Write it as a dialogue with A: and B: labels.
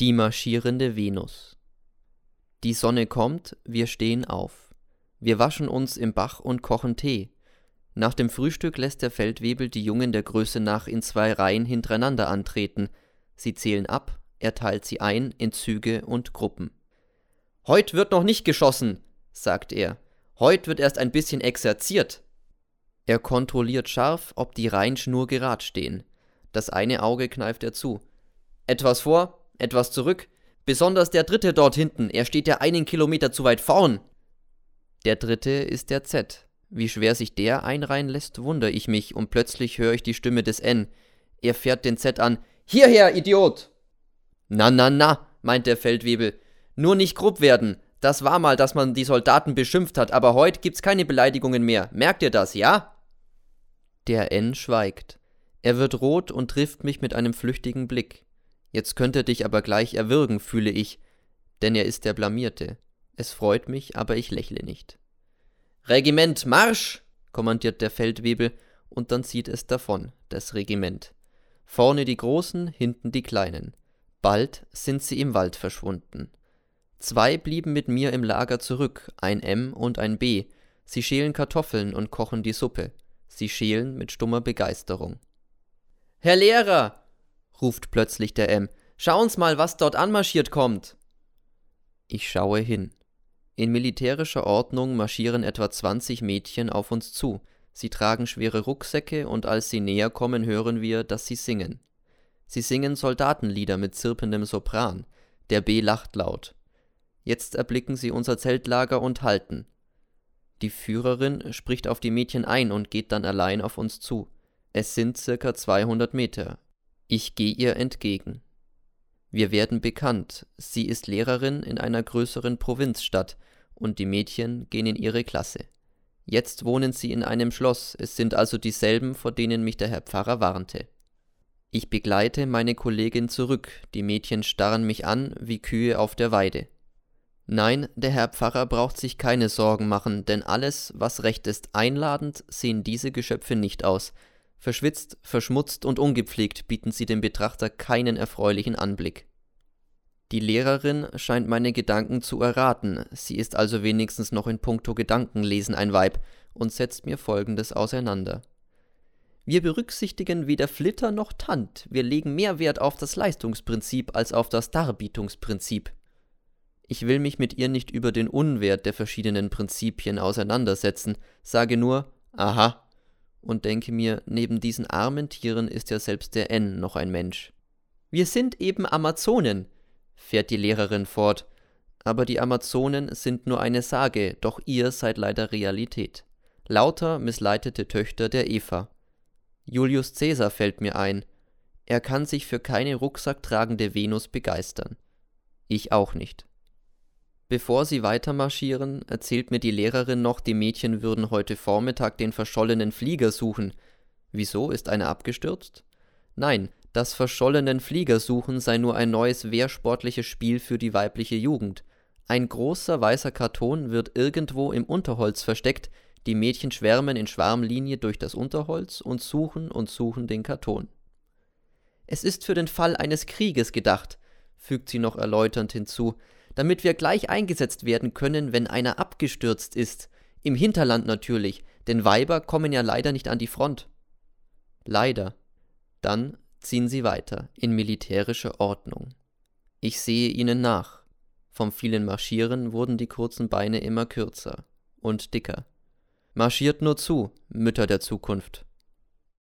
A: Die marschierende Venus. Die Sonne kommt, wir stehen auf. Wir waschen uns im Bach und kochen Tee. Nach dem Frühstück lässt der Feldwebel die Jungen der Größe nach in zwei Reihen hintereinander antreten. Sie zählen ab, er teilt sie ein in Züge und Gruppen. Heut wird noch nicht geschossen, sagt er. Heut wird erst ein bisschen exerziert. Er kontrolliert scharf, ob die Reihen schnurgerad stehen. Das eine Auge kneift er zu. Etwas vor, etwas zurück. Besonders der dritte dort hinten, er steht ja einen Kilometer zu weit vorn. Der dritte ist der Z. Wie schwer sich der einreihen lässt, wundere ich mich, und plötzlich höre ich die Stimme des N. Er fährt den Z an. Hierher, Idiot! Na, na, na, meint der Feldwebel. Nur nicht grob werden. Das war mal, dass man die Soldaten beschimpft hat, aber heute gibt's keine Beleidigungen mehr. Merkt ihr das, ja? Der N schweigt. Er wird rot und trifft mich mit einem flüchtigen Blick. Jetzt könnte er dich aber gleich erwürgen, fühle ich, denn er ist der Blamierte. Es freut mich, aber ich lächle nicht. Regiment, Marsch! kommandiert der Feldwebel, und dann zieht es davon, das Regiment. Vorne die Großen, hinten die Kleinen. Bald sind sie im Wald verschwunden. Zwei blieben mit mir im Lager zurück, ein M und ein B. Sie schälen Kartoffeln und kochen die Suppe. Sie schälen mit stummer Begeisterung. Herr Lehrer, ruft plötzlich der M. Schauen's mal, was dort anmarschiert kommt. Ich schaue hin. In militärischer Ordnung marschieren etwa 20 Mädchen auf uns zu. Sie tragen schwere Rucksäcke und als sie näher kommen, hören wir, dass sie singen. Sie singen Soldatenlieder mit zirpendem Sopran. Der B lacht laut. Jetzt erblicken sie unser Zeltlager und halten. Die Führerin spricht auf die Mädchen ein und geht dann allein auf uns zu. Es sind circa 200 Meter. Ich gehe ihr entgegen. Wir werden bekannt. Sie ist Lehrerin in einer größeren Provinzstadt und die Mädchen gehen in ihre Klasse. Jetzt wohnen sie in einem Schloss, es sind also dieselben, vor denen mich der Herr Pfarrer warnte. Ich begleite meine Kollegin zurück, die Mädchen starren mich an wie Kühe auf der Weide. Nein, der Herr Pfarrer braucht sich keine Sorgen machen, denn alles, was recht ist einladend, sehen diese Geschöpfe nicht aus, Verschwitzt, verschmutzt und ungepflegt bieten sie dem Betrachter keinen erfreulichen Anblick. Die Lehrerin scheint meine Gedanken zu erraten, sie ist also wenigstens noch in puncto Gedankenlesen ein Weib und setzt mir folgendes auseinander. Wir berücksichtigen weder Flitter noch Tand, wir legen mehr Wert auf das Leistungsprinzip als auf das Darbietungsprinzip. Ich will mich mit ihr nicht über den Unwert der verschiedenen Prinzipien auseinandersetzen, sage nur, aha, und denke mir, neben diesen armen Tieren ist ja selbst der N noch ein Mensch. Wir sind eben Amazonen, fährt die Lehrerin fort, aber die Amazonen sind nur eine Sage, doch ihr seid leider Realität. Lauter missleitete Töchter der Eva. Julius Caesar fällt mir ein. Er kann sich für keine rucksacktragende Venus begeistern. Ich auch nicht. Bevor sie weitermarschieren, erzählt mir die Lehrerin noch, die Mädchen würden heute Vormittag den verschollenen Flieger suchen. Wieso, ist einer abgestürzt? Nein, das verschollenen Fliegersuchen sei nur ein neues wehrsportliches Spiel für die weibliche Jugend. Ein großer weißer Karton wird irgendwo im Unterholz versteckt, die Mädchen schwärmen in Schwarmlinie durch das Unterholz und suchen und suchen den Karton. Es ist für den Fall eines Krieges gedacht, fügt sie noch erläuternd hinzu, damit wir gleich eingesetzt werden können, wenn einer abgestürzt ist. Im Hinterland natürlich, denn Weiber kommen ja leider nicht an die Front. Leider. Dann ziehen sie weiter in militärische Ordnung. Ich sehe ihnen nach. Vom vielen Marschieren wurden die kurzen Beine immer kürzer und dicker. Marschiert nur zu, Mütter der Zukunft.